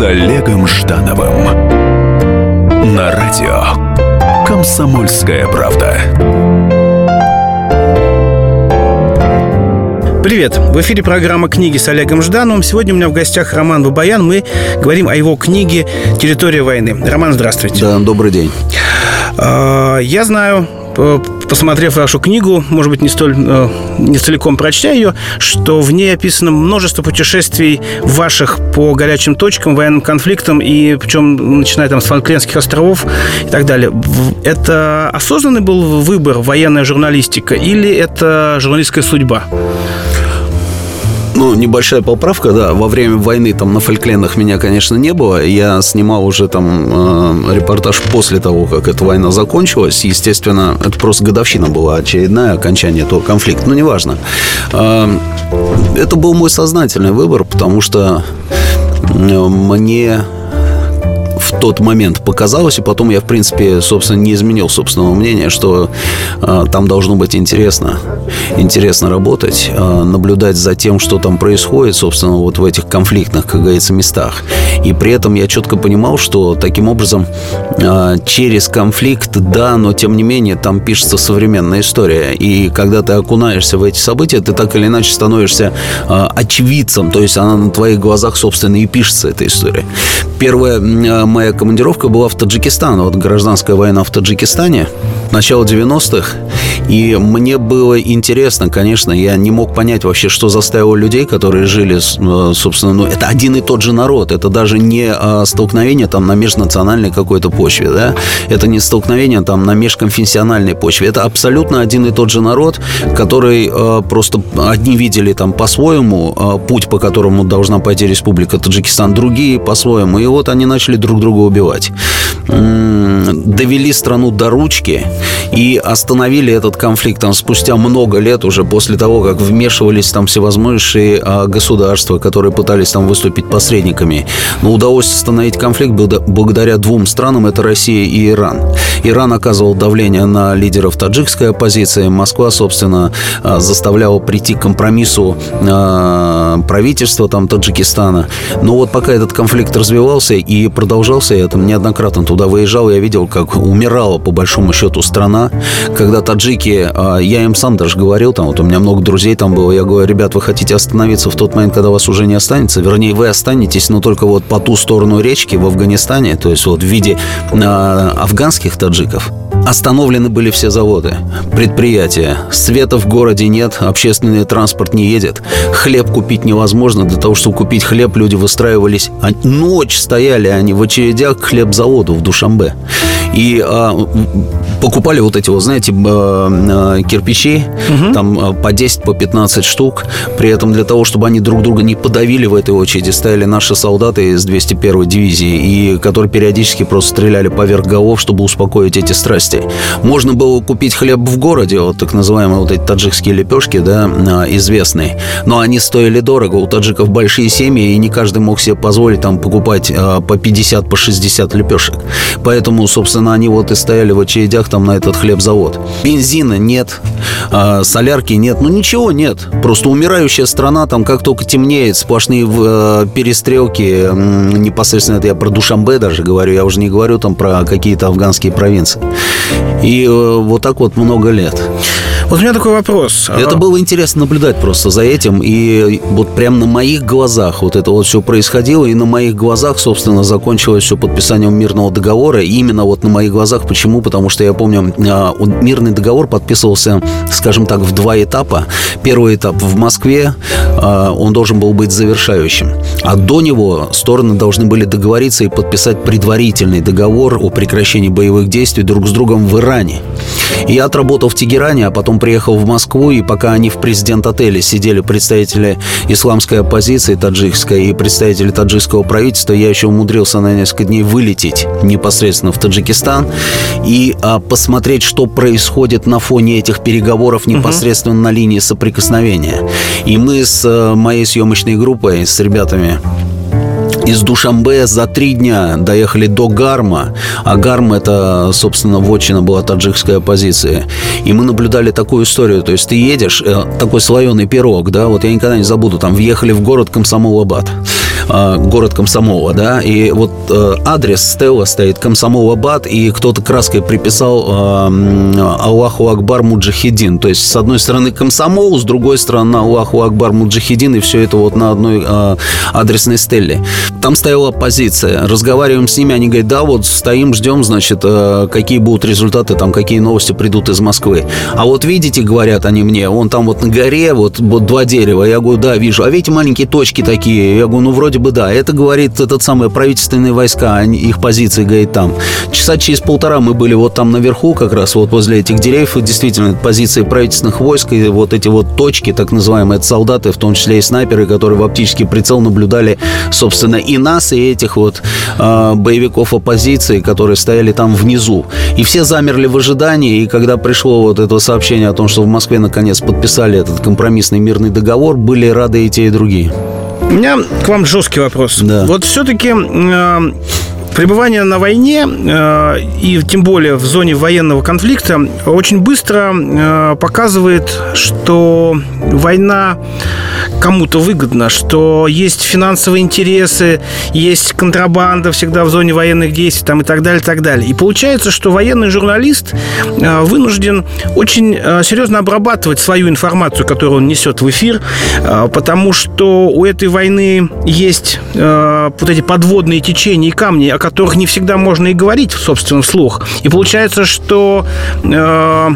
с Олегом Ждановым на радио «Комсомольская правда». Привет! В эфире программа «Книги» с Олегом Ждановым. Сегодня у меня в гостях Роман Бабаян. Мы говорим о его книге «Территория войны». Роман, здравствуйте. Да, добрый день. А, я знаю, посмотрев вашу книгу, может быть, не столь э, не целиком прочтя ее, что в ней описано множество путешествий ваших по горячим точкам, военным конфликтам, и причем начиная там с Фолклендских островов и так далее. Это осознанный был выбор военная журналистика или это журналистская судьба? Ну, небольшая поправка, да. Во время войны там на Фольклендах меня, конечно, не было. Я снимал уже там э, репортаж после того, как эта война закончилась. Естественно, это просто годовщина была очередная, окончание этого конфликта. Ну, неважно. Э, это был мой сознательный выбор, потому что мне в тот момент показалось, и потом я, в принципе, собственно, не изменил собственного мнения, что э, там должно быть интересно. Интересно работать, э, наблюдать за тем, что там происходит, собственно, вот в этих конфликтных, как говорится, местах. И при этом я четко понимал, что таким образом э, через конфликт, да, но тем не менее там пишется современная история. И когда ты окунаешься в эти события, ты так или иначе становишься э, очевидцем, то есть она на твоих глазах, собственно, и пишется, эта история. Первая э, моя командировка была в Таджикистан. Вот гражданская война в Таджикистане, начало 90-х. И мне было интересно, конечно, я не мог понять вообще, что заставило людей, которые жили, э, собственно, ну, это один и тот же народ. Это даже не а, столкновение там на межнациональной какой-то почве, да. Это не столкновение там на межконфессиональной почве. Это абсолютно один и тот же народ, который э, просто одни видели там по-своему э, путь, по которому должна пойти Республика Таджикистан, другие по-своему. И вот они начали друг друга друга убивать. Довели страну до ручки и остановили этот конфликт там спустя много лет уже после того, как вмешивались там всевозможные а, государства, которые пытались там выступить посредниками. Но удалось остановить конфликт благодаря двум странам, это Россия и Иран. Иран оказывал давление на лидеров таджикской оппозиции, Москва, собственно, а, заставляла прийти к компромиссу а, правительства там Таджикистана. Но вот пока этот конфликт развивался и продолжал общался, я там неоднократно туда выезжал, я видел, как умирала по большому счету страна, когда таджики, а, я им сам даже говорил, там вот у меня много друзей там было, я говорю, ребят, вы хотите остановиться в тот момент, когда вас уже не останется, вернее, вы останетесь, но только вот по ту сторону речки в Афганистане, то есть вот в виде а, афганских таджиков, Остановлены были все заводы, предприятия. Света в городе нет, общественный транспорт не едет. Хлеб купить невозможно. Для того, чтобы купить хлеб, люди выстраивались. А ночь стояли они в очередях к хлебзаводу в Душамбе. И а, покупали вот эти, вот, знаете, а, кирпичи, угу. там а, по 10, по 15 штук. При этом для того, чтобы они друг друга не подавили в этой очереди, стояли наши солдаты из 201-й дивизии, и которые периодически просто стреляли поверх голов, чтобы успокоить эти страсти. Можно было купить хлеб в городе, вот так называемые вот эти таджикские лепешки, да, известные. Но они стоили дорого. У таджиков большие семьи, и не каждый мог себе позволить там покупать по 50, по 60 лепешек. Поэтому, собственно, они вот и стояли в очередях там на этот хлебзавод. Бензина нет, а, солярки нет, ну ничего нет. Просто умирающая страна, там как только темнеет, сплошные перестрелки, непосредственно это я про Душамбе даже говорю, я уже не говорю там про какие-то афганские провинции. И э, вот так вот много лет. Вот у меня такой вопрос. Это было интересно наблюдать просто за этим. И вот прямо на моих глазах вот это вот все происходило. И на моих глазах, собственно, закончилось все подписанием мирного договора. И именно вот на моих глазах. Почему? Потому что я помню, а, мирный договор подписывался, скажем так, в два этапа. Первый этап в Москве, а, он должен был быть завершающим. А до него стороны должны были договориться и подписать предварительный договор о прекращении боевых действий друг с другом в Иране. Я отработал в Тегеране, а потом приехал в Москву, и пока они в президент-отеле сидели представители исламской оппозиции таджикской и представители таджикского правительства, я еще умудрился на несколько дней вылететь непосредственно в Таджикистан и а, посмотреть, что происходит на фоне этих переговоров непосредственно угу. на линии соприкосновения. И мы с а, моей съемочной группой, с ребятами из Душамбе за три дня доехали до Гарма, а Гарм это, собственно, вотчина была таджикская оппозиция. И мы наблюдали такую историю, то есть ты едешь, э, такой слоеный пирог, да, вот я никогда не забуду, там въехали в город Комсомол-Абад. Э, город Комсомола, да, и вот э, адрес Стелла стоит Комсомол Абад, и кто-то краской приписал э, Аллаху Акбар Муджахидин. То есть, с одной стороны Комсомол, с другой стороны Аллаху Акбар Муджахидин, и все это вот на одной адресной стелле. Там стояла позиция. Разговариваем с ними, они говорят, да, вот стоим, ждем, значит, какие будут результаты, там, какие новости придут из Москвы. А вот видите, говорят они мне, он там вот на горе, вот, вот два дерева. Я говорю, да, вижу. А видите, маленькие точки такие? Я говорю, ну, вроде бы да. Это говорит этот самый правительственные войска, они, их позиции, говорит, там. Часа через полтора мы были вот там наверху, как раз вот возле этих деревьев, и действительно, позиции правительственных войск, и вот эти вот точки, так называемые, это солдаты, в том числе и снайперы, которые в оптический прицел наблюдали, собственно, и нас, и этих вот э, боевиков оппозиции, которые стояли там внизу. И все замерли в ожидании, и когда пришло вот это сообщение о том, что в Москве наконец подписали этот компромиссный мирный договор, были рады и те, и другие. У меня к вам жесткий вопрос. Да. Вот все-таки э, пребывание на войне э, и тем более в зоне военного конфликта очень быстро э, показывает, что война кому-то выгодна, что есть финансовые интересы, есть контрабанда всегда в зоне военных действий там, и так далее, и так далее. И получается, что военный журналист э, вынужден очень серьезно обрабатывать свою информацию, которую он несет в эфир, потому что у этой войны есть вот эти подводные течения и камни, которых не всегда можно и говорить, собственно, вслух. И получается, что э,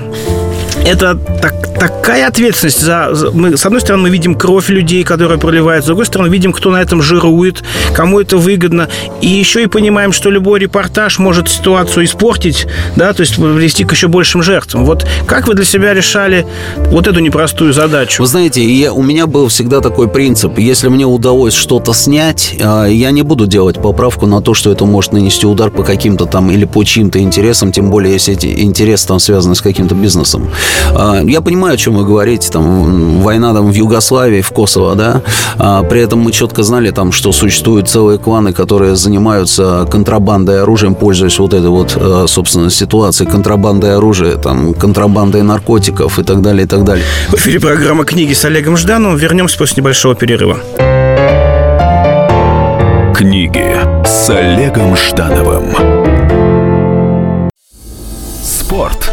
это так, такая ответственность за, мы, с одной стороны мы видим кровь людей, которая проливается, с другой стороны видим, кто на этом жирует, кому это выгодно, и еще и понимаем, что любой репортаж может ситуацию испортить, да, то есть привести к еще большим жертвам. Вот как вы для себя решали вот эту непростую задачу? Вы знаете, я, у меня был всегда такой принцип, если мне удалось что-то снять, э, я не буду делать поправку на то, что это может нанести удар по каким-то там или по чьим-то интересам, тем более если эти интересы там связаны с каким-то бизнесом. Э, я понимаю, о чем вы говорите, там, война там в Югославии, в Косово, да, а, при этом мы четко знали там, что существуют целые кланы, которые занимаются контрабандой оружием, пользуясь вот этой вот, э, собственно, ситуацией контрабандой оружия, там, контрабандой наркотиков и так далее, и так далее. В эфире программа «Книги» с Олегом Ждановым. Вернемся после небольшого перерыва. Книги с Олегом Ждановым. Спорт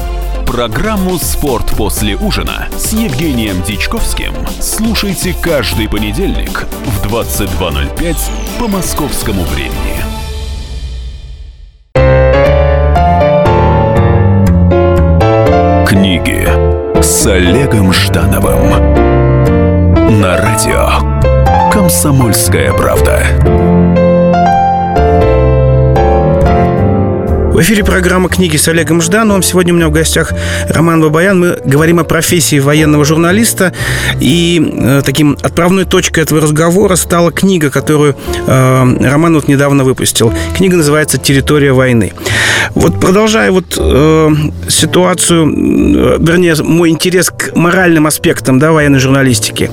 Программу «Спорт после ужина» с Евгением Дичковским слушайте каждый понедельник в 22.05 по московскому времени. Книги с Олегом Ждановым на радио «Комсомольская правда». В эфире программа «Книги» с Олегом Ждановым. Сегодня у меня в гостях Роман Бабаян. Мы говорим о профессии военного журналиста. И э, таким отправной точкой этого разговора стала книга, которую э, Роман вот недавно выпустил. Книга называется «Территория войны». Вот продолжая вот э, ситуацию, э, вернее, мой интерес к моральным аспектам да, военной журналистики.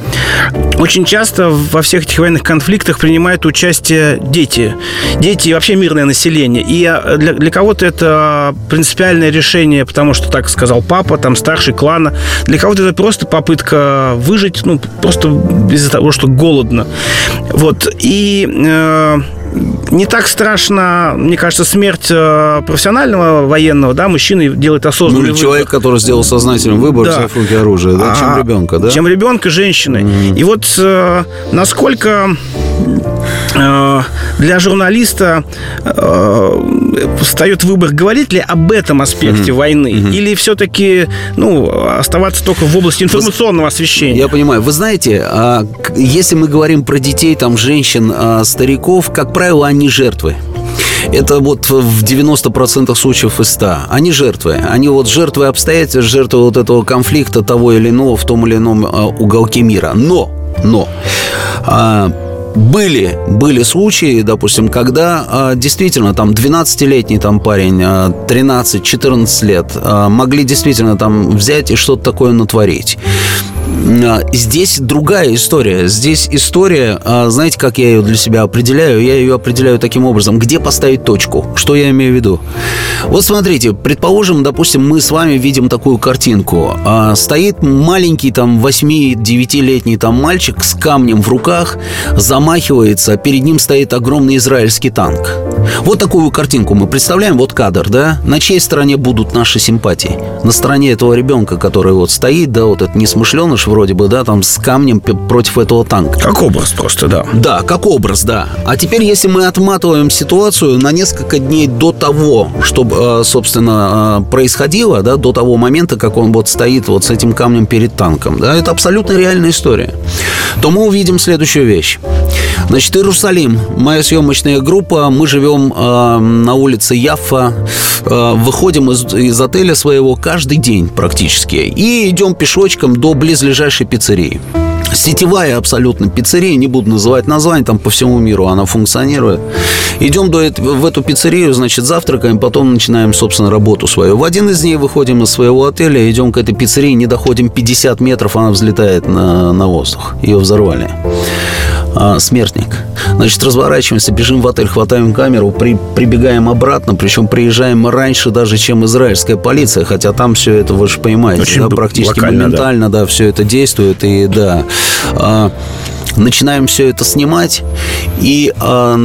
Очень часто во всех этих военных конфликтах принимают участие дети. Дети и вообще мирное население. И э, для, для кого-то это принципиальное решение, потому что так сказал папа, там старший клана. Для кого-то это просто попытка выжить, ну, просто из-за того, что голодно. Вот. И э, не так страшно, мне кажется, смерть э, профессионального военного, да, мужчины делает Ну, осознанный или выбор. человек, который сделал сознательный выбор, Да. взяв в руки оружие, да, чем А, ребенка, да? Чем ребенка, женщины. И вот э, насколько для журналиста э, встает выбор, говорить ли об этом аспекте войны, или все-таки ну, оставаться только в области информационного освещения. Я понимаю. Вы знаете, а, если мы говорим про детей, там, женщин, а, стариков, как правило, они жертвы. Это вот в 90% случаев из 100. Они жертвы. Они вот жертвы обстоятельств, жертвы вот этого конфликта того или иного в том или ином а, уголке мира. Но, но, а, были, были случаи, допустим, когда а, действительно там 12-летний там парень, а, 13-14 лет а, могли действительно там взять и что-то такое натворить. А, Здесь другая история. Здесь история, а, знаете, как я ее для себя определяю? Я ее определяю таким образом. Где поставить точку? Что я имею в виду? Вот смотрите, предположим, допустим, мы с вами видим такую картинку. А, Стоит маленький там 8-9-летний там мальчик с камнем в руках, замахивается, перед ним стоит огромный израильский танк. Вот такую картинку мы представляем, вот кадр, да? На чьей стороне будут наши симпатии? На стороне этого ребенка, который вот стоит, да, вот этот несмышленыш вроде бы, да, там с камнем против этого танка. Как образ просто, да. Да, как образ, да. А теперь, если мы отматываем ситуацию на несколько дней до того, что, э, собственно, э, происходило, да, до того момента, как он вот стоит вот с этим камнем перед танком, да, это абсолютно реальная история, то мы увидим следующую вещь. Значит, Иерусалим, моя съемочная группа, мы живем э, на улице Яффа, э, выходим из, из отеля своего каждый день практически и идем пешочком до близлежащей пиццерии. Сетевая абсолютно пиццерия, не буду называть название, там по всему миру она функционирует. Идем до, в эту пиццерию, значит, завтракаем, потом начинаем, собственно, работу свою. В один из дней выходим из своего отеля, идем к этой пиццерии, не доходим 50 метров, она взлетает на, на воздух. Ее взорвали. А, смертник. Значит, разворачиваемся, бежим в отель, хватаем камеру, при, прибегаем обратно, причем приезжаем раньше даже, чем израильская полиция, хотя там все это, вы же понимаете, Очень да, практически локально, да. моментально, да, все это действует, и да. А, начинаем все это снимать, и а,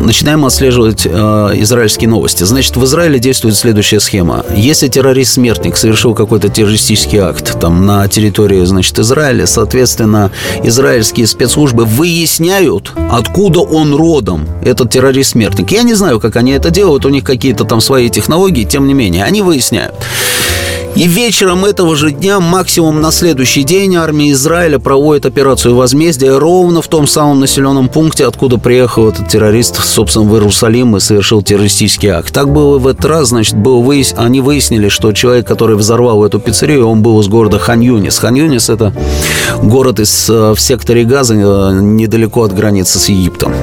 начинаем отслеживать э, израильские новости. Значит, в Израиле действует следующая схема. Если террорист-смертник совершил какой-то террористический акт там на территории, значит, Израиля, соответственно, израильские спецслужбы выясняют, откуда он родом, этот террорист-смертник. Я не знаю, как они это делают, у них какие-то там свои технологии, тем не менее, они выясняют. И вечером этого же дня, максимум на следующий день, армия Израиля проводит операцию возмездия ровно в том самом населенном пункте, откуда приехал этот террорист, собственно, в Иерусалим и совершил террористический акт. Так было в этот раз, значит, было выяс... они выяснили, что человек, который взорвал эту пиццерию, он был из города Хан-Юнис. Хан-Юнис – это город из, э, в секторе Газа, э, недалеко от границы с Египтом.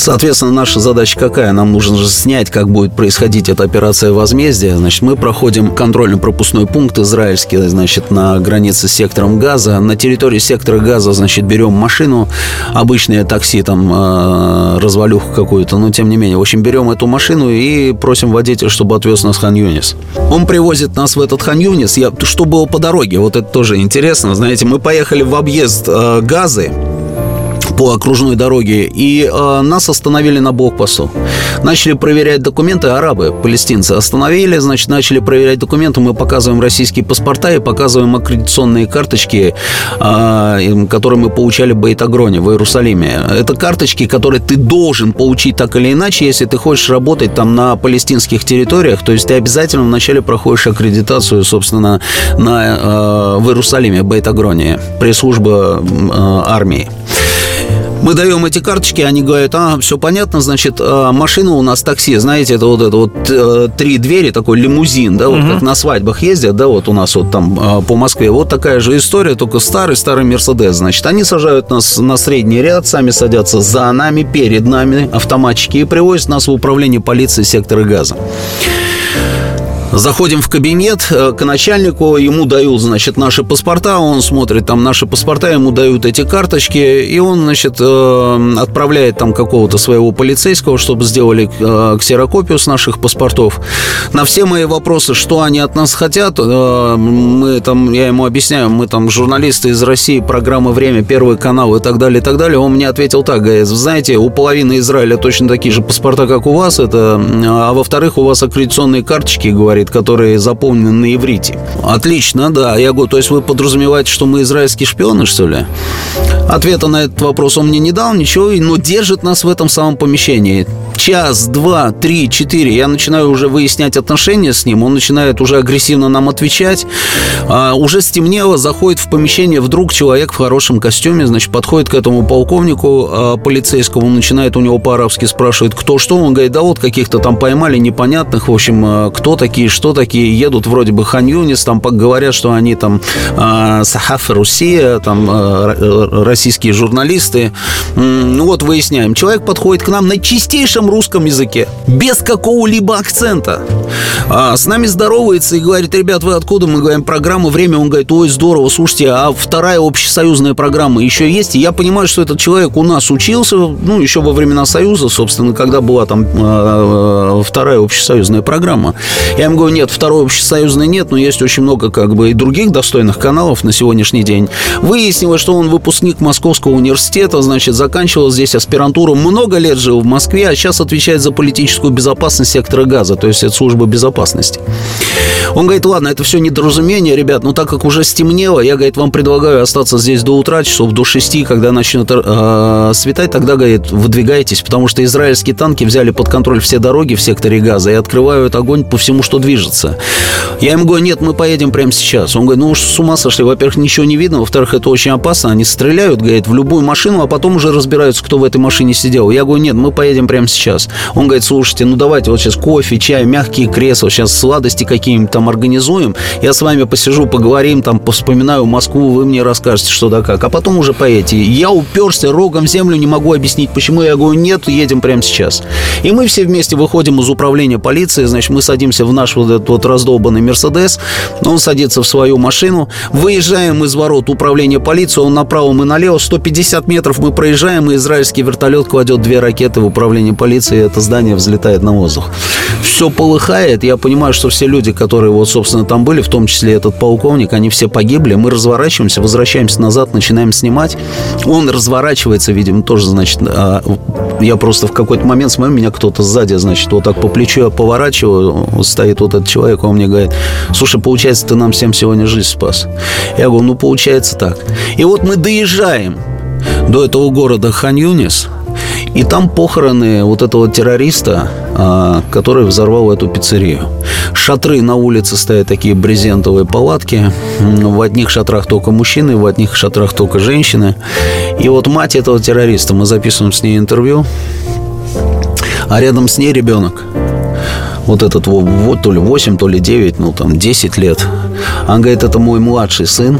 Соответственно, наша задача какая? Нам нужно же снять, как будет происходить эта операция возмездия. Значит, мы проходим контрольно-пропускной пункт израильский, значит, на границе с сектором газа. На территории сектора газа, значит, берем машину, обычное такси, там, э, развалюху какую-то, но тем не менее. В общем, берем эту машину и просим водителя, чтобы отвез нас в Хан-Юнис. Он привозит нас в этот Хан-Юнис. Я, что было по дороге? Вот это тоже интересно. Знаете, мы поехали в объезд э, газы, по окружной дороге, и э, нас остановили на блокпосту. Начали проверять документы, арабы, палестинцы, остановили, значит, начали проверять документы, мы показываем российские паспорта и показываем аккредитационные карточки, э, которые мы получали в Бейтагроне, в Иерусалиме. Это карточки, которые ты должен получить так или иначе, если ты хочешь работать там на палестинских территориях, то есть ты обязательно вначале проходишь аккредитацию, собственно, на, э, в Иерусалиме, в Бейтагроне, пресс-служба э, армии. Мы даем эти карточки, они говорят, а, все понятно, значит, а, машина у нас такси, знаете, это вот это вот э, три двери, такой лимузин, да, вот как на свадьбах ездят, да, вот у нас вот там а, по Москве, вот такая же история, только старый-старый Мерседес, значит, они сажают нас на средний ряд, сами садятся за нами, перед нами, автоматчики, и привозят нас в управление полиции сектора газа. Заходим в кабинет э, к начальнику, ему дают, значит, наши паспорта, он смотрит там наши паспорта, ему дают эти карточки, и он, значит, э, отправляет там какого-то своего полицейского, чтобы сделали э, ксерокопию с наших паспортов. На все мои вопросы, что они от нас хотят, мы там, я ему объясняю, мы там журналисты из России, программа «Время», Первый канал и так далее, и так далее. Он мне ответил так, говорит, знаете, у половины Израиля точно такие же паспорта, как у вас, это, а во-вторых, у вас аккредитационные карточки, говорит, которые заполнены на иврите. Отлично, да. Я говорю, то есть вы подразумеваете, что мы израильские шпионы, что ли? Ответа на этот вопрос он мне не дал, ничего, но держит нас в этом самом помещении. Час, два, три, четыре. Я начинаю уже выяснять отношения с ним. Он начинает уже агрессивно нам отвечать. А, уже стемнело, заходит в помещение вдруг человек в хорошем костюме, значит, подходит к этому полковнику а, полицейскому, начинает у него по-арабски спрашивает, кто что. Он говорит, да вот каких-то там поймали непонятных, в общем, а, кто такие, что такие, едут вроде бы хан Юнис, там говорят, что они там э, Сахафа Русия, там э, российские журналисты. Ну вот выясняем. Человек подходит к нам на чистейшем русском языке, без какого-либо акцента. А, с нами здоровается и говорит, ребят, вы откуда? Мы говорим, программа «Время». Он говорит, ой, здорово, слушайте, а вторая общесоюзная программа еще есть? И я понимаю, что этот человек у нас учился, ну, еще во времена Союза, собственно, когда была там э, вторая общесоюзная программа. Я ему говорю, нет, второй общесоюзной нет, но есть очень много как бы и других достойных каналов на сегодняшний день. Выяснилось, что он выпускник Московского университета, значит, заканчивал здесь аспирантуру, много лет жил в Москве, а сейчас отвечает за политическую безопасность сектора газа, то есть это служба безопасности. Он говорит, ладно, это все недоразумение, ребят, но так как уже стемнело, я, говорит, вам предлагаю остаться здесь до утра, часов до шести, когда начнет э, светать, тогда, говорит, выдвигайтесь, потому что израильские танки взяли под контроль все дороги в секторе газа и открывают огонь по всему, что движется. Я ему говорю, нет, мы поедем прямо сейчас. Он говорит, ну уж с ума сошли, во-первых, ничего не видно, во-вторых, это очень опасно, они стреляют, говорит, в любую машину, а потом уже разбираются, кто в этой машине сидел. Я говорю, нет, мы поедем прямо сейчас. Он говорит, слушайте, ну давайте вот сейчас кофе, чай, мягкие кресла, сейчас сладости какие-нибудь там организуем, я с вами посижу, поговорим, там, вспоминаю Москву, вы мне расскажете, что да как, а потом уже поедете. Я уперся рогом в землю, не могу объяснить, почему. Я говорю, нет, едем прямо сейчас. И мы все вместе выходим из управления полиции, значит, мы садимся в наш вот этот вот раздолбанный Мерседес, он садится в свою машину, выезжаем из ворот управления полиции, он направо, мы налево, 150 метров мы проезжаем, и израильский вертолет кладет две ракеты в управление полиции, и это здание взлетает на воздух. Все полыхает, я понимаю, что все люди, которые вот, собственно, там были, в том числе этот полковник, они все погибли, мы разворачиваемся, возвращаемся назад, начинаем снимать, он разворачивается, видимо, тоже, значит, а, я просто в какой-то момент смотрю, меня кто-то сзади, значит, вот так по плечу я поворачиваю, стоит вот этот человек, он мне говорит, слушай, получается, ты нам всем сегодня жизнь спас. Я говорю, ну, получается так. И вот мы доезжаем до этого города Хан-Юнис, и там похороны вот этого террориста, а, который взорвал эту пиццерию. Шатры на улице стоят такие брезентовые палатки. В одних шатрах только мужчины, в одних шатрах только женщины. И вот мать этого террориста, мы записываем с ней интервью, а рядом с ней ребенок. Вот этот вот то ли 8, то ли 9, ну там 10 лет. Он говорит, это мой младший сын.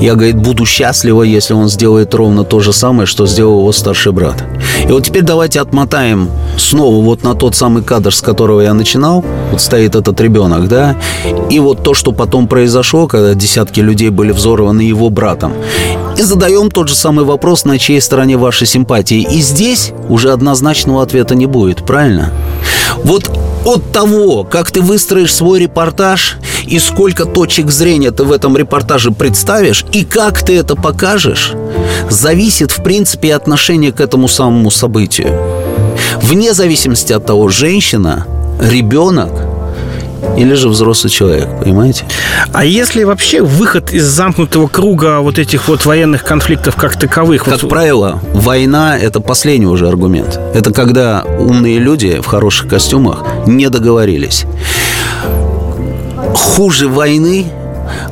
Я, говорит, буду счастлива, если он сделает ровно то же самое, что сделал его старший брат. И вот теперь давайте отмотаем снова вот на тот самый кадр, с которого я начинал. Вот стоит этот ребенок, да? И вот то, что потом произошло, когда десятки людей были взорваны его братом. И задаем тот же самый вопрос, на чьей стороне ваши симпатии. И здесь уже однозначного ответа не будет, правильно? Вот от того, как ты выстроишь свой репортаж и сколько точек зрения ты в этом репортаже представишь и как ты это покажешь, зависит, в принципе, отношение к этому самому событию. Вне зависимости от того, женщина, ребенок или же взрослый человек, понимаете? А если вообще выход из замкнутого круга вот этих вот военных конфликтов как таковых? Как вот... правило, война – это последний уже аргумент. Это когда умные люди в хороших костюмах не договорились. Хуже войны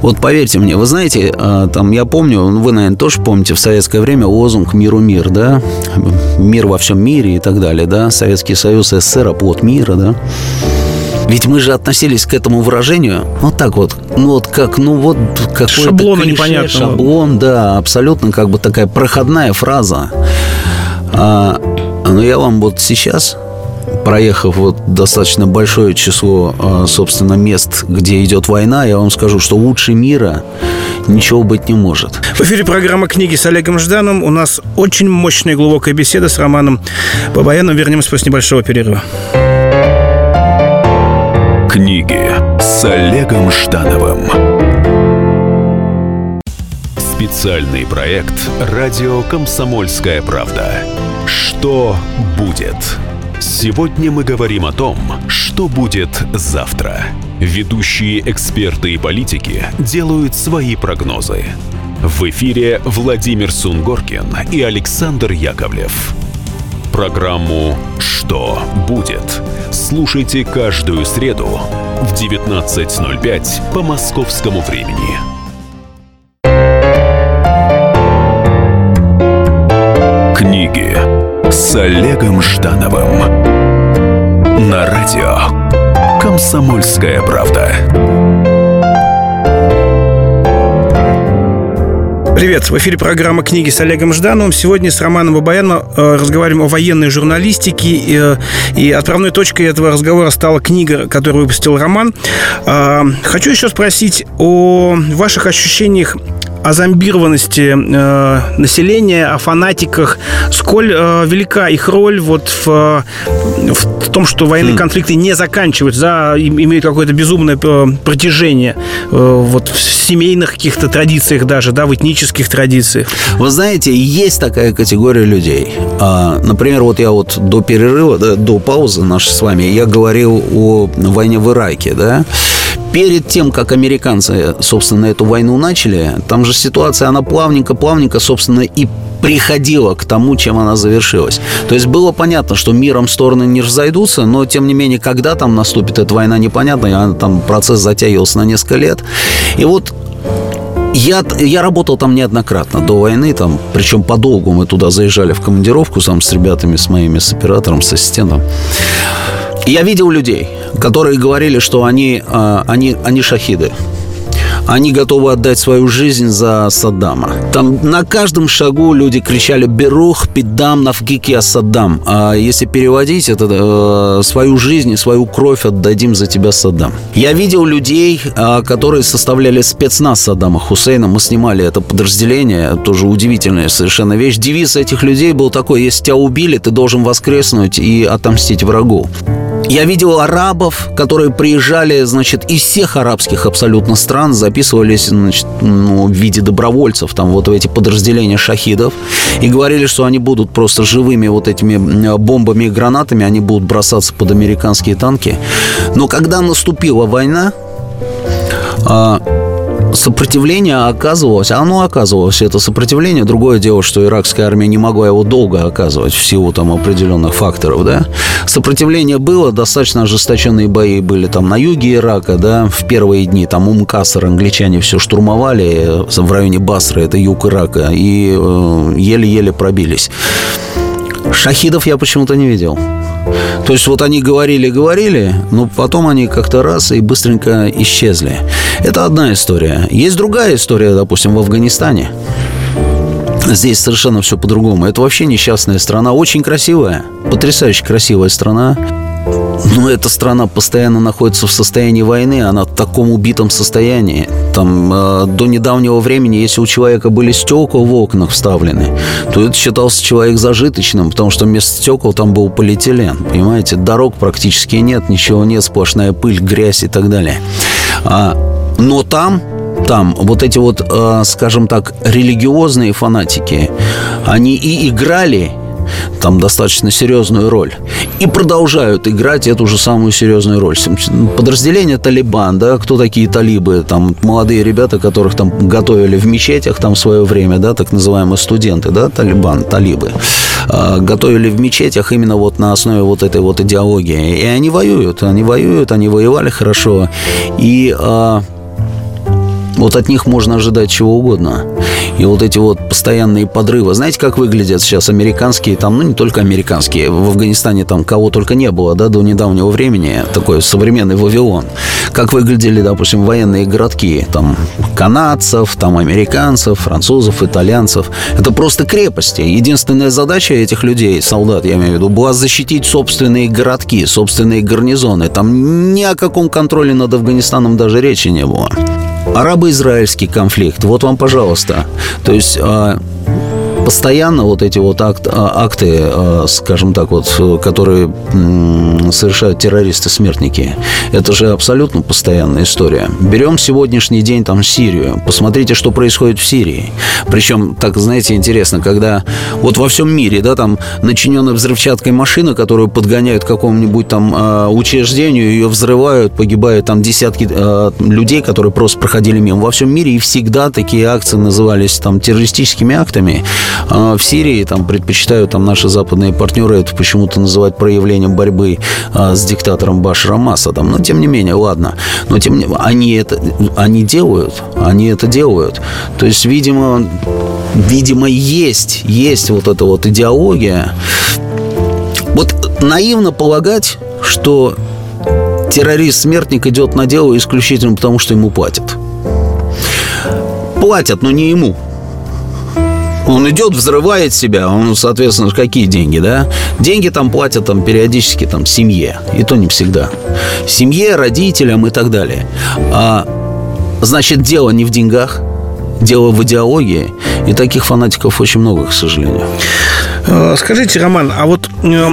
вот поверьте мне, вы знаете, а, там я помню, вы, наверное, тоже помните в советское время лозунг «Миру мир», да? Мир во всем мире и так далее, да? Советский Союз, СССР, оплот мира, да? Ведь мы же относились к этому выражению вот так вот, ну вот как, ну вот какой-то Шаблон клише, непонятного. Шаблон, да, абсолютно как бы такая проходная фраза. А, но я вам вот сейчас проехав вот достаточно большое число, а, собственно, мест, где идет война, я вам скажу, что лучше мира ничего быть не может. В эфире программа «Книги» с Олегом Жданом. У нас очень мощная и глубокая беседа с Романом Бабаяном. Вернемся после небольшого перерыва. Книги с Олегом Ждановым. Специальный проект «Радио Комсомольская правда». Что будет? Сегодня мы говорим о том, что будет завтра. Ведущие эксперты и политики делают свои прогнозы. В эфире Владимир Сунгоркин и Александр Яковлев. Программу «Что будет?» слушайте каждую среду в 19.05 по московскому времени. Книги с Олегом Ждановым на радио «Комсомольская правда». Привет, в эфире программа «Книги» с Олегом Ждановым. Сегодня с Романом Бабаяном э, разговариваем о военной журналистике. И, э, и отправной точкой этого разговора стала книга, которую выпустил Роман. Э, хочу еще спросить о ваших ощущениях о зомбированности э, населения, о фанатиках, сколь э, велика их роль вот в, в том, что военные хм. конфликты не заканчиваются, да, имеют какое-то безумное э, протяжение э, вот в семейных каких-то традициях даже, да, в этнических традициях. Вы знаете, есть такая категория людей. А, например, вот я вот до перерыва, до паузы нашей с вами, я говорил о войне в Ираке, да, перед тем, как американцы, собственно, эту войну начали, там же ситуация, она плавненько-плавненько, собственно, и приходила к тому, чем она завершилась. То есть было понятно, что миром стороны не разойдутся, но тем не менее, когда там наступит эта война, непонятно, там процесс затягивался на несколько лет. И вот я, я работал там неоднократно до войны, там, причем подолгу мы туда заезжали в командировку сам с ребятами, с моими, с оператором, с ассистентом. Я видел людей, которые говорили, что они, а, они, они шахиды. Они готовы отдать свою жизнь за Саддама. Там на каждом шагу люди кричали «Берух, пидам, навгики Саддам». А если переводить, это э, свою жизнь и свою кровь отдадим за тебя, Саддам. Я видел людей, э, которые составляли спецназ Саддама Хусейна. Мы снимали это подразделение. Тоже удивительная совершенно вещь. Девиз этих людей был такой «Если тебя убили, ты должен воскреснуть и отомстить врагу». Я видел арабов, которые приезжали, значит, из всех арабских абсолютно стран, записывались, значит, ну, в виде добровольцев, там, вот в эти подразделения шахидов, и говорили, что они будут просто живыми вот этими бомбами и гранатами, они будут бросаться под американские танки. Но когда наступила война, а, сопротивление оказывалось, оно оказывалось, это сопротивление. Другое дело, что иракская армия не могла его долго оказывать в силу там определенных факторов, да. Сопротивление было, достаточно ожесточенные бои были там на юге Ирака, да, в первые дни, там Умкасар, англичане все штурмовали в районе Басры, это юг Ирака, и э, еле-еле пробились. Шахидов я почему-то не видел. То есть вот они говорили-говорили, но потом они как-то раз и быстренько исчезли. Это одна история. Есть другая история, допустим, в Афганистане. Здесь совершенно все по-другому. Это вообще несчастная страна, очень красивая, потрясающе красивая страна. Но эта страна постоянно находится в состоянии войны, она в таком убитом состоянии. Там э, до недавнего времени, если у человека были стекла в окнах вставлены, то это считался человек зажиточным, потому что вместо стекол там был полиэтилен. Понимаете, дорог практически нет, ничего нет, сплошная пыль, грязь и так далее. А, но там там вот эти вот, э, скажем так, религиозные фанатики, они и играли там достаточно серьезную роль. И продолжают играть эту же самую серьезную роль. Подразделение Талибан, да, кто такие талибы? Там молодые ребята, которых там готовили в мечетях там в свое время, да, так называемые студенты, да, Талибан, талибы. А, готовили в мечетях именно вот на основе вот этой вот идеологии. И они воюют, они воюют, они воевали хорошо. И а, вот от них можно ожидать чего угодно. И вот эти вот постоянные подрывы. Знаете, как выглядят сейчас американские, там, ну, не только американские, в Афганистане там кого только не было, да, до недавнего времени, такой современный Вавилон. Как выглядели, допустим, военные городки, там, канадцев, там, американцев, французов, итальянцев. Это просто крепости. Единственная задача этих людей, солдат, я имею в виду, была защитить собственные городки, собственные гарнизоны. Там ни о каком контроле над Афганистаном даже речи не было. Арабо-израильский конфликт. Вот вам, пожалуйста. То есть а, постоянно вот эти вот акт, а, акты, а, скажем так, вот, которые совершают террористы-смертники, это же абсолютно постоянная история. Берем сегодняшний день там Сирию, посмотрите, что происходит в Сирии. Причем, так, знаете, интересно, когда вот во всем мире, да, там начиненная взрывчаткой машина, которую подгоняют к какому-нибудь там э, учреждению, ее взрывают, погибают там десятки людей, которые просто проходили мимо. Во всем мире и всегда такие акции назывались там террористическими актами. А в Сирии там предпочитают там наши западные партнеры это почему-то называть проявлением борьбы а, с диктатором Башаром Асадом. Но тем не менее, ладно. Но тем не они это они делают, они это делают. То есть, видимо, видимо, есть, есть вот эта вот идеология. Вот наивно полагать, что террорист-смертник идет на дело исключительно потому, что ему платят. Платят, но не ему. Он идет, взрывает себя, он, соответственно, какие деньги, да? Деньги там платят там периодически там семье, и то не всегда. Семье, родителям и так далее. А, значит, дело не в деньгах, дело в идеологии, и таких фанатиков очень много, к сожалению. Э, скажите, Роман, а вот э,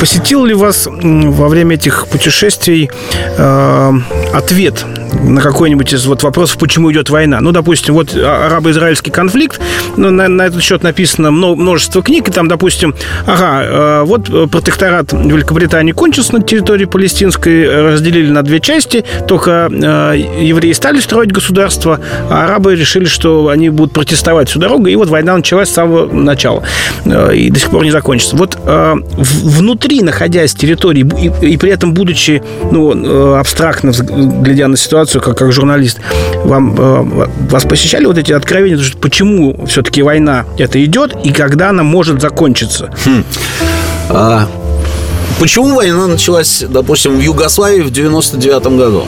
посетил ли вас во время этих путешествий э, ответ на какой-нибудь из вот вопросов, почему идет война. Ну, допустим, вот арабо-израильский конфликт, ну, на, на этот счет написано множество книг, и там, допустим, ага, э, вот протекторат Великобритании кончился на территории палестинской, разделили на две части, только э, евреи стали строить государство, а арабы решили, что они будут протестовать всю дорогу, и вот война началась с самого начала э, и до сих пор не закончится. Вот э, внутри, находясь территории, и, и при этом будучи ну, э, абстрактно глядя на ситуацию, ситуацию, как, как журналист, вам, э, вас посещали вот эти откровения, почему все-таки война это идет и когда она может закончиться? Хм. А, почему война началась, допустим, в Югославии в 99 году?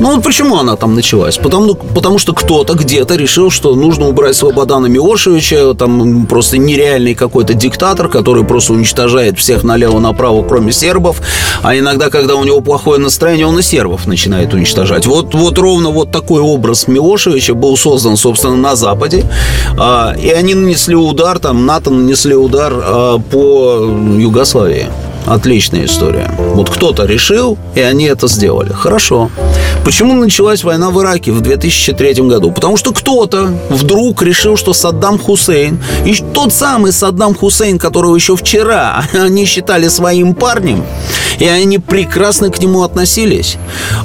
Ну вот почему она там началась? Потому, потому что кто-то где-то решил, что нужно убрать Слободана Милошевича, там просто нереальный какой-то диктатор, который просто уничтожает всех налево-направо, кроме сербов, а иногда, когда у него плохое настроение, он и сербов начинает уничтожать. Вот, вот ровно вот такой образ Милошевича был создан, собственно, на Западе, а, и они нанесли удар, там НАТО нанесли удар а, по Югославии. Отличная история. Вот кто-то решил, и они это сделали. Хорошо. Почему началась война в Ираке в 2003 году? Потому что кто-то вдруг решил, что Саддам Хусейн, и тот самый Саддам Хусейн, которого еще вчера они считали своим парнем, и они прекрасно к нему относились.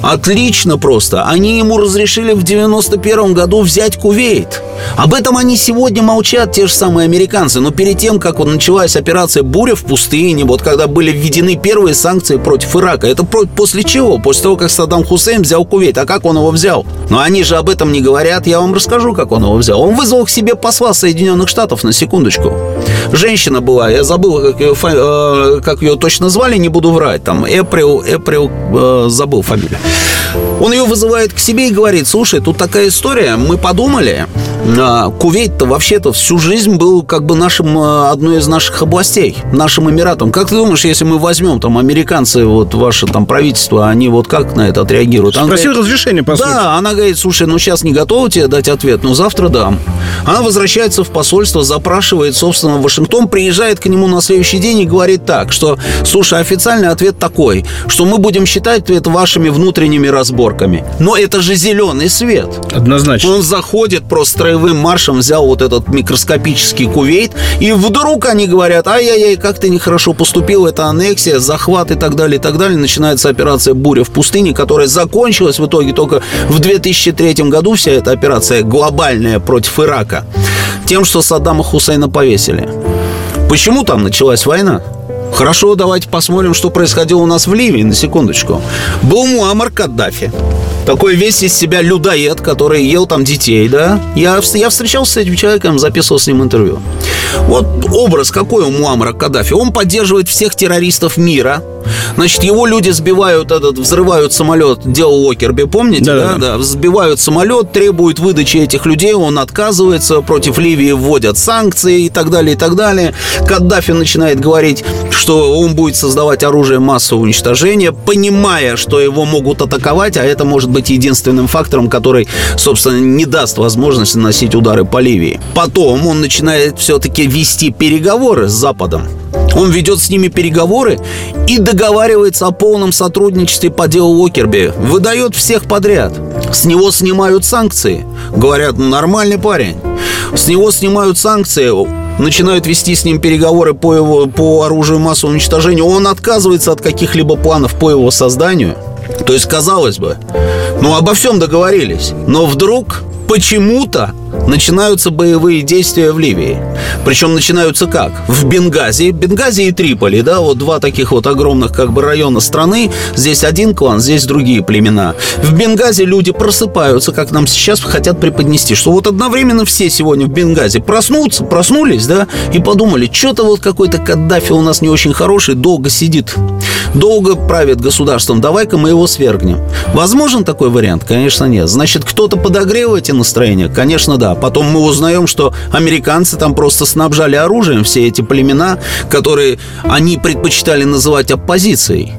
Отлично просто. Они ему разрешили в 91 году взять Кувейт. Об этом они сегодня молчат, те же самые американцы. Но перед тем, как вот началась операция «Буря в пустыне», вот когда были введены первые санкции против Ирака, это после чего? После того, как Саддам Хусейн взял Кувейт. А как он его взял? Но они же об этом не говорят. Я вам расскажу, как он его взял. Он вызвал к себе посла Соединенных Штатов, на секундочку. Женщина была, я забыл, как ее, э, как ее точно звали, не буду врать там, Эприл, Эприл, э, забыл фамилию. Он ее вызывает к себе и говорит, слушай, тут такая история, мы подумали, а, Кувейт-то вообще-то всю жизнь был как бы нашим, э, одной из наших областей, нашим Эмиратом. Как ты думаешь, если мы возьмем там американцы, вот ваше там правительство, они вот как на это отреагируют? Спросил говорит, разрешение, по сути. Да, она говорит, слушай, ну сейчас не готова тебе дать ответ, но завтра дам. Она возвращается в посольство, запрашивает, собственно, Вашингтон, приезжает к нему на следующий день и говорит так, что, слушай, официальный ответ такой, что мы будем считать это вашими внутренними разборками. Но это же зеленый свет. Однозначно. Он заходит просто строевым маршем, взял вот этот микроскопический кувейт, и вдруг они говорят, ай-яй-яй, как ты нехорошо поступил, это аннексия, захват и так далее, и так далее. Начинается операция «Буря в пустыне», которая закончилась в итоге только в 2003 году, вся эта операция глобальная против Ирака, тем, что Саддама Хусейна повесили. Почему там началась война? Хорошо, давайте посмотрим, что происходило у нас в Ливии, на секундочку. Был Муаммар Каддафи. Такой весь из себя людоед, который ел там детей, да? Я, я встречался с этим человеком, записывал с ним интервью. Вот образ какой у Муаммара Каддафи. Он поддерживает всех террористов мира, Значит, его люди сбивают этот, взрывают самолет, делал Уокерби, помните, да, да? да? Взбивают самолет, требуют выдачи этих людей, он отказывается, против Ливии вводят санкции и так далее, и так далее. Каддафи начинает говорить, что он будет создавать оружие массового уничтожения, понимая, что его могут атаковать, а это может быть единственным фактором, который, собственно, не даст возможности наносить удары по Ливии. Потом он начинает все-таки вести переговоры с Западом. Он ведет с ними переговоры и договаривается о полном сотрудничестве по делу Уокерби. Выдает всех подряд. С него снимают санкции. Говорят, нормальный парень. С него снимают санкции начинают вести с ним переговоры по, его, по оружию массового уничтожения, он отказывается от каких-либо планов по его созданию. То есть, казалось бы, ну, обо всем договорились. Но вдруг почему-то начинаются боевые действия в Ливии. Причем начинаются как? В Бенгази. Бенгази и Триполи, да, вот два таких вот огромных как бы района страны. Здесь один клан, здесь другие племена. В Бенгази люди просыпаются, как нам сейчас хотят преподнести, что вот одновременно все сегодня в Бенгази проснутся, проснулись, да, и подумали, что-то вот какой-то Каддафи у нас не очень хороший, долго сидит, долго правит государством, давай-ка мы его свергнем. Возможен такой вариант? Конечно, нет. Значит, кто-то подогрел эти настроения? Конечно, да. Потом мы узнаем, что американцы там просто снабжали оружием все эти племена, которые они предпочитали называть оппозицией.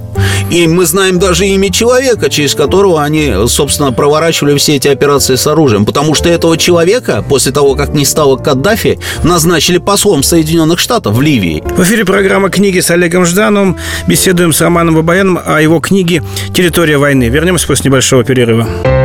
И мы знаем даже имя человека, через которого они, собственно, проворачивали все эти операции с оружием. Потому что этого человека, после того, как не стало Каддафи, назначили послом Соединенных Штатов в Ливии. В эфире программа «Книги» с Олегом Ждановым. Беседуем с Романом Бабаяном о его книге «Территория войны». Вернемся после небольшого перерыва.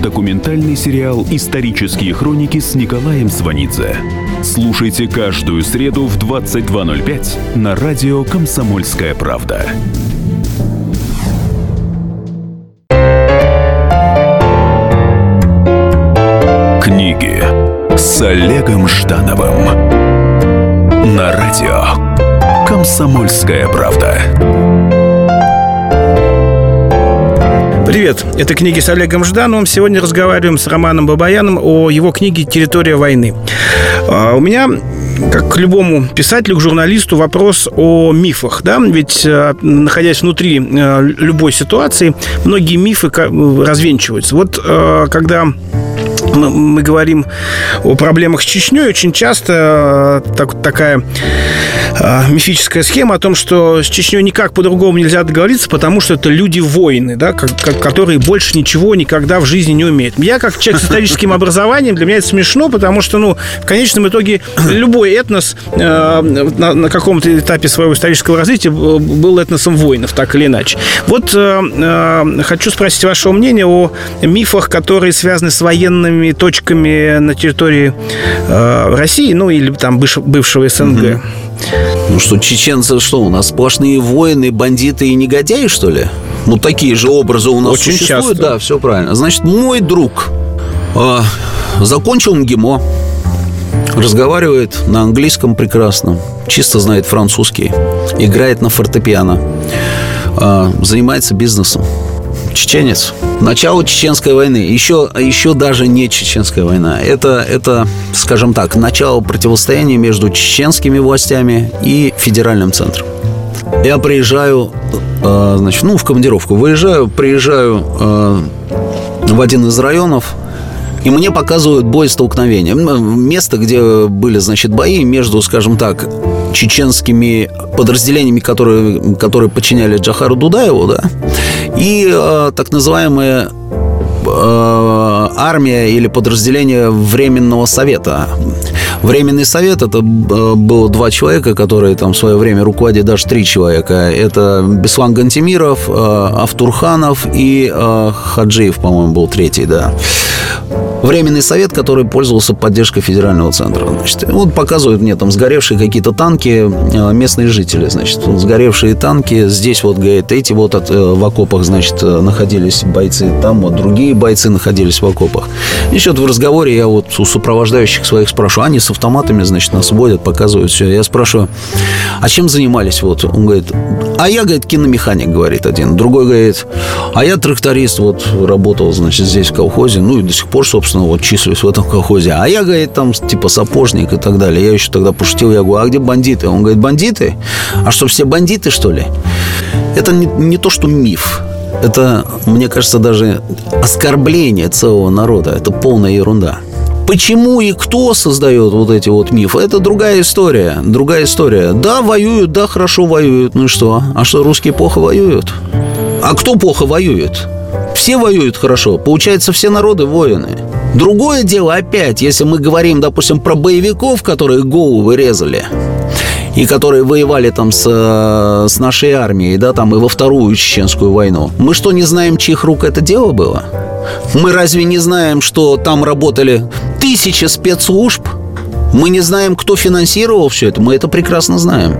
Документальный сериал «Исторические хроники» с Николаем Сванидзе. Слушайте каждую среду в 22.05 на радио «Комсомольская правда». Книги с Олегом Ждановым на радио «Комсомольская правда». Привет, это книги с Олегом Ждановым. Сегодня разговариваем с Романом Бабаяном о его книге «Территория войны». А, у меня как к любому писателю, к журналисту, вопрос о мифах, да, ведь э, находясь внутри э, любой ситуации, многие мифы развенчиваются. Вот когда мы говорим о проблемах с Чечней, очень часто так, такая э, мифическая схема о том, что с Чечней никак по-другому нельзя договориться, потому что это люди-воины, да, как, как, которые больше ничего никогда в жизни не умеют. Я, как человек с историческим образованием, для меня это смешно, потому что, ну, в конечном итоге любой этнос э, на, на каком-то этапе своего исторического развития был этносом воинов, так или иначе. Вот э, э, хочу спросить вашего мнения о мифах, которые связаны с военными точками на территории э, России, ну, или там бывшего СНГ. Угу. Ну что, чеченцы что, у нас сплошные воины, бандиты и негодяи, что ли? Ну, такие же образы у нас Очень существуют. Часто. Да, все правильно. Значит, мой друг э, закончил МГИМО, разговаривает на английском прекрасно, чисто знает французский, играет на фортепиано, э, занимается бизнесом. Чеченец. Начало Чеченской войны. Еще, еще даже не Чеченская война. Это, это, скажем так, начало противостояния между чеченскими властями и федеральным центром. Я приезжаю, э, значит, ну, в командировку выезжаю, приезжаю э, в один из районов, и мне показывают бой столкновения. Место, где были, значит, бои между, скажем так, чеченскими подразделениями, которые, которые подчиняли Джахару Дудаеву, да, и э, так называемые э, армия или подразделение Временного Совета. Временный совет это э, было два человека, которые там в свое время руководили даже три человека. Это Беслан Гантимиров, э, Автурханов и Хаджиев, по-моему, был третий, да. Временный совет, который пользовался поддержкой федерального центра. Значит, вот показывают мне там сгоревшие какие-то танки местные жители, значит, сгоревшие танки. Здесь вот, говорит, эти вот от, в окопах, значит, находились бойцы, там вот другие бойцы находились в окопах. Еще в разговоре я вот у сопровождающих своих спрашиваю, они с автоматами, значит, нас водят, показывают все. Я спрашиваю, а чем занимались? Вот, он говорит, а я, говорит, киномеханик, говорит один. Другой говорит, а я тракторист, вот, работал, значит, здесь в колхозе, ну и до сих пор, собственно, вот числюсь в этом колхозе. А я, говорит, там, типа, сапожник и так далее. Я еще тогда пошутил, я говорю, а где бандиты? Он говорит, бандиты? А что, все бандиты, что ли? Это не, не то, что миф. Это, мне кажется, даже оскорбление целого народа. Это полная ерунда. Почему и кто создает вот эти вот мифы, это другая история. Другая история. Да, воюют, да, хорошо воюют. Ну и что? А что, русские плохо воюют? А кто плохо воюет? Все воюют хорошо. Получается, все народы воины. Другое дело, опять, если мы говорим, допустим, про боевиков, которые головы резали, и которые воевали там с, э, с нашей армией, да, там и во Вторую Чеченскую войну. Мы что, не знаем, чьих рук это дело было? Мы разве не знаем, что там работали тысячи спецслужб, мы не знаем, кто финансировал все это, мы это прекрасно знаем.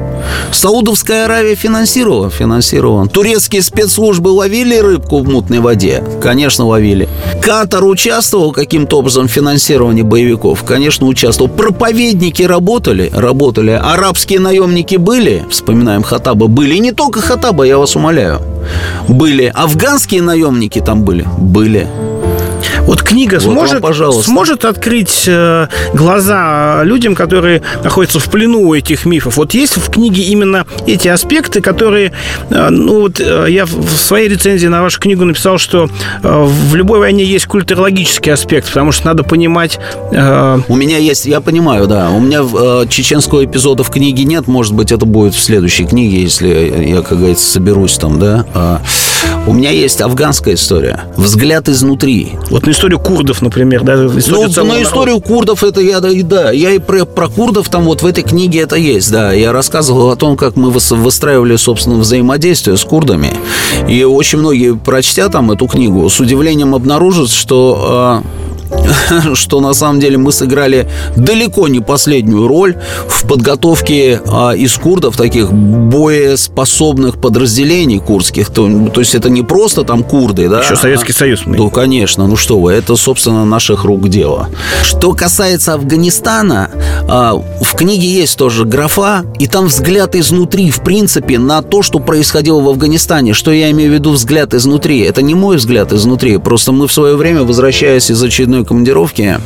Саудовская Аравия финансировала, финансировала. Турецкие спецслужбы ловили рыбку в мутной воде? Конечно, ловили. Катар участвовал каким-то образом в финансировании боевиков? Конечно, участвовал. Проповедники работали? Работали. Арабские наемники были? Вспоминаем Хатаба. Были. И не только Хатаба, я вас умоляю. Были. Афганские наемники там были? Были. Вот книга вот сможет, вам, сможет открыть э, глаза людям, которые находятся в плену у этих мифов. Вот есть в книге именно эти аспекты, которые, э, ну вот э, я в своей рецензии на вашу книгу написал, что в любой войне есть культурологический аспект, потому что надо понимать... У меня есть, я понимаю, да. У меня чеченского эпизода в книге нет, может быть, это будет в следующей книге, если я, как говорится, соберусь там, да. У меня есть афганская история. Взгляд изнутри. Вот на историю курдов, например, да? Историю ну, на историю курдов это я, да, я и про, про курдов там вот в этой книге это есть, да. Я рассказывал о том, как мы выстраивали, собственно, взаимодействие с курдами. И очень многие, прочтя там эту книгу, с удивлением обнаружат, что а, что на самом деле мы сыграли далеко не последнюю роль в подготовке а, из курдов таких боеспособных подразделений курдских. То, то есть это не просто там курды, да? Еще Советский Союз. Мы. Ну, конечно, ну что вы, это, собственно, наших рук дело. Что касается Афганистана, а, в книге есть тоже графа, и там взгляд изнутри, в принципе, на то, что происходило в Афганистане. Что я имею в виду взгляд изнутри? Это не мой взгляд изнутри, просто мы в свое время, возвращаясь из очередной очередной командировке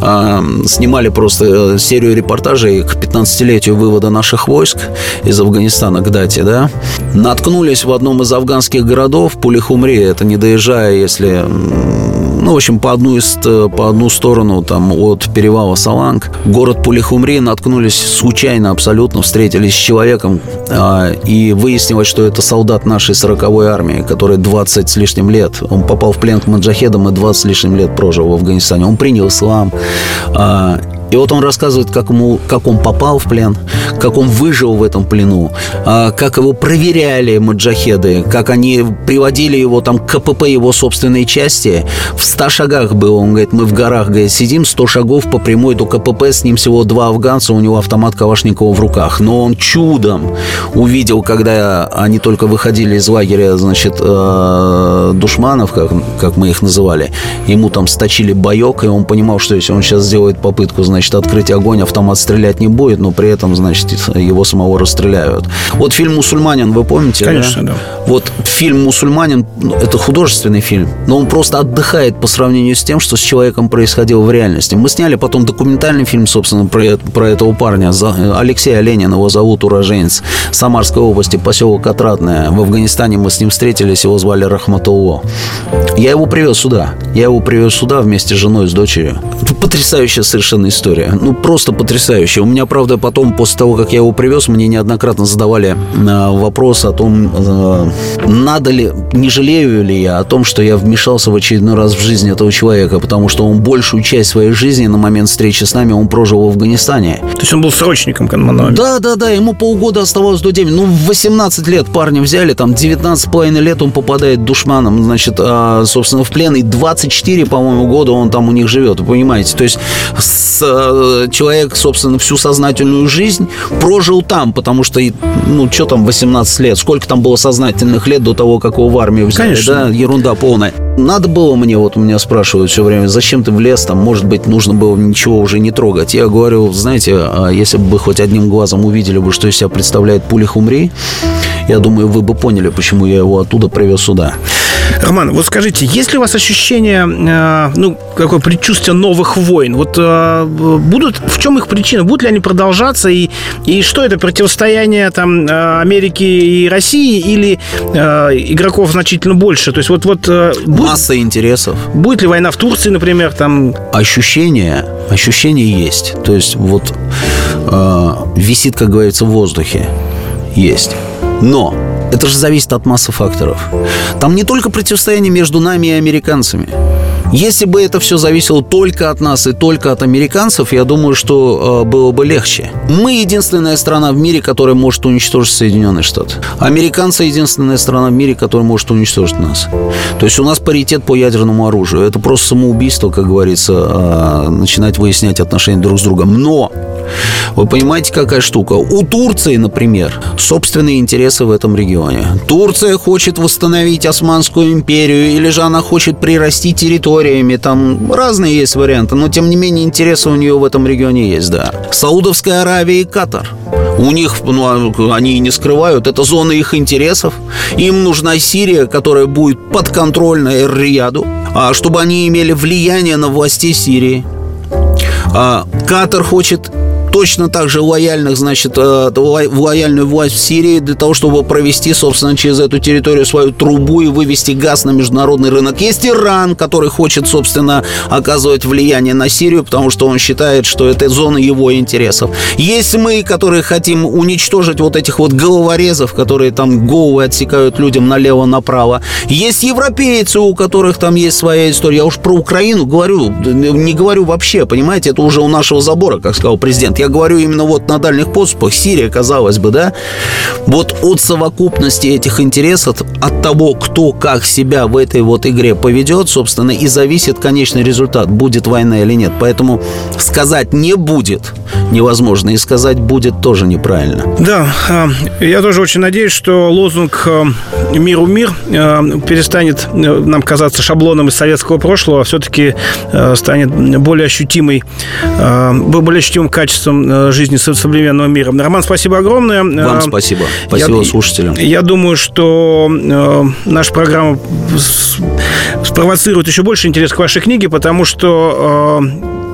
э, снимали просто серию репортажей к 15-летию вывода наших войск из Афганистана к дате, да, наткнулись в одном из афганских городов, Пулихумри, это не доезжая, если ну, в общем, по одну, из, по одну сторону там от перевала Саланг, город Пулихумри, наткнулись случайно абсолютно, встретились с человеком, э, и выяснилось, что это солдат нашей 40-й армии, который 20 с лишним лет, он попал в плен к маджахедам и 20 с лишним лет прожил в Афганистане. Он принял ислам. А, и вот он рассказывает, как, ему, как он попал в плен, как он выжил в этом плену, а, как его проверяли маджахеды, как они приводили его там к КПП его собственной части. В 100 шагах было, он говорит, мы в горах, говорит, сидим 100 шагов по прямой до КПП, с ним всего два афганца, у него автомат Калашникова в руках. Но он чудом увидел, когда они только выходили из лагеря, значит, э, душманов, как, как мы их называли, ему там сточили боек, и он понимал, что если он сейчас сделает попытку, значит, значит, открыть огонь, автомат стрелять не будет, но при этом, значит, его самого расстреляют. Вот фильм «Мусульманин», вы помните? Конечно, да. да. Вот фильм «Мусульманин» ну, – это художественный фильм, но он просто отдыхает по сравнению с тем, что с человеком происходило в реальности. Мы сняли потом документальный фильм, собственно, про, про этого парня. Алексей Оленин его зовут, уроженец Самарской области, поселок Отрадное. В Афганистане мы с ним встретились, его звали Рахматулло. Я его привез сюда. Я его привез сюда вместе с женой, с дочерью. Потрясающая совершенно история история. Ну, просто потрясающая. У меня, правда, потом, после того, как я его привез, мне неоднократно задавали э, вопрос о том, э, надо ли, не жалею ли я о том, что я вмешался в очередной раз в жизнь этого человека, потому что он большую часть своей жизни на момент встречи с нами он прожил в Афганистане. То есть он был срочником Канмануэль? Да, да, да. Ему полгода оставалось до 9. Ну, в 18 лет парня взяли, там 19,5 лет он попадает душманом, значит, а, собственно, в плен, и 24, по-моему, года он там у них живет, вы понимаете? То есть с Э, человек, собственно, всю сознательную жизнь прожил там, потому что, ну, что там 18 лет, сколько там было сознательных лет до того, как его в армию взяли, Конечно. да, ерунда полная. Надо было мне, вот у меня спрашивают все время, зачем ты в лес, там, может быть, нужно было ничего уже не трогать. Я говорю, знаете, а если бы хоть одним глазом увидели бы, что из себя представляет пуля Хумри, я думаю, вы бы поняли, почему я его оттуда привез сюда. Роман, вот скажите, есть ли у вас ощущение, э, ну, какое предчувствие новых войн? Вот э, будут, в чем их причина? Будут ли они продолжаться? И, и что это, противостояние там э, Америки и России или э, игроков значительно больше? То есть вот... вот э, будет, Масса интересов. Будет ли война в Турции, например, там... Ощущение, ощущение есть. То есть вот э, висит, как говорится, в воздухе. Есть. Но это же зависит от массы факторов. Там не только противостояние между нами и американцами. Если бы это все зависело только от нас и только от американцев, я думаю, что э, было бы легче. Мы единственная страна в мире, которая может уничтожить Соединенные Штаты. Американцы единственная страна в мире, которая может уничтожить нас. То есть у нас паритет по ядерному оружию. Это просто самоубийство, как говорится, э, начинать выяснять отношения друг с другом. Но вы понимаете, какая штука? У Турции, например, собственные интересы в этом регионе. Турция хочет восстановить Османскую империю, или же она хочет прирасти территориями. Там разные есть варианты, но тем не менее интересы у нее в этом регионе есть, да. Саудовская Аравия и Катар. У них, ну, а, они не скрывают, это зона их интересов. Им нужна Сирия, которая будет подконтрольна Эр-Рияду, а чтобы они имели влияние на власти Сирии. А Катар хочет точно так же лояльных, значит, э, лояльную власть в Сирии для того, чтобы провести, собственно, через эту территорию свою трубу и вывести газ на международный рынок. Есть Иран, который хочет, собственно, оказывать влияние на Сирию, потому что он считает, что это зона его интересов. Есть мы, которые хотим уничтожить вот этих вот головорезов, которые там головы отсекают людям налево-направо. Есть европейцы, у которых там есть своя история. Я уж про Украину говорю, не говорю вообще, понимаете, это уже у нашего забора, как сказал президент. Я говорю именно вот на дальних подступах. Сирия, казалось бы, да? Вот от совокупности этих интересов, от того, кто как себя в этой вот игре поведет, собственно, и зависит конечный результат, будет война или нет. Поэтому сказать не будет невозможно, и сказать будет тоже неправильно. Да, а, я тоже очень надеюсь, что лозунг а, «Миру мир» а, перестанет нам казаться шаблоном из советского прошлого, а все-таки станет более ощутимой, более ощутимым качеством вопросам э, жизни современного мира. Роман, спасибо огромное. Вам э, спасибо. Спасибо я, слушателям. Я думаю, что э, наша программа спровоцирует еще больше интерес к вашей книге, потому что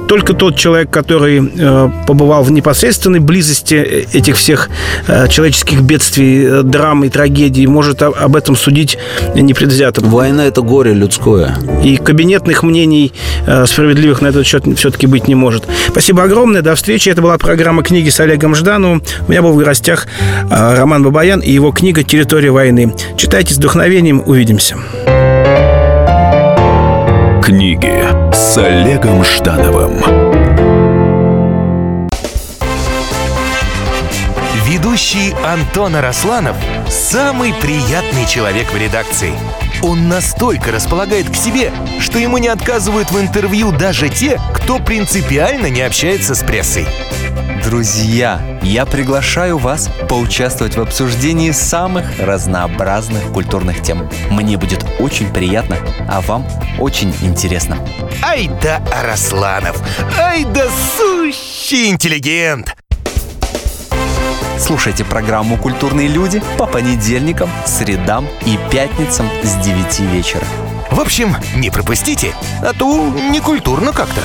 только тот человек, который э, побывал в непосредственной близости э, этих всех э, человеческих бедствий, драм и трагедий, может об, об этом судить непредвзято. Война – это горе людское. И кабинетных мнений э, справедливых на этот счет все-таки быть не может. Спасибо огромное. До встречи. Это была программа «Книги» с Олегом Ждановым. У меня был в гостях Роман Бабаян и его книга «Территория войны». Читайте с вдохновением. Увидимся. Книги с Олегом Ждановым Ведущий Антон Арасланов – самый приятный человек в редакции. Он настолько располагает к себе, что ему не отказывают в интервью даже те, кто принципиально не общается с прессой. Друзья, я приглашаю вас поучаствовать в обсуждении самых разнообразных культурных тем. Мне будет очень приятно, а вам очень интересно. Ай да Арасланов! Ай да сущий интеллигент! Слушайте программу «Культурные люди» по понедельникам, средам и пятницам с 9 вечера. В общем, не пропустите, а то некультурно как-то.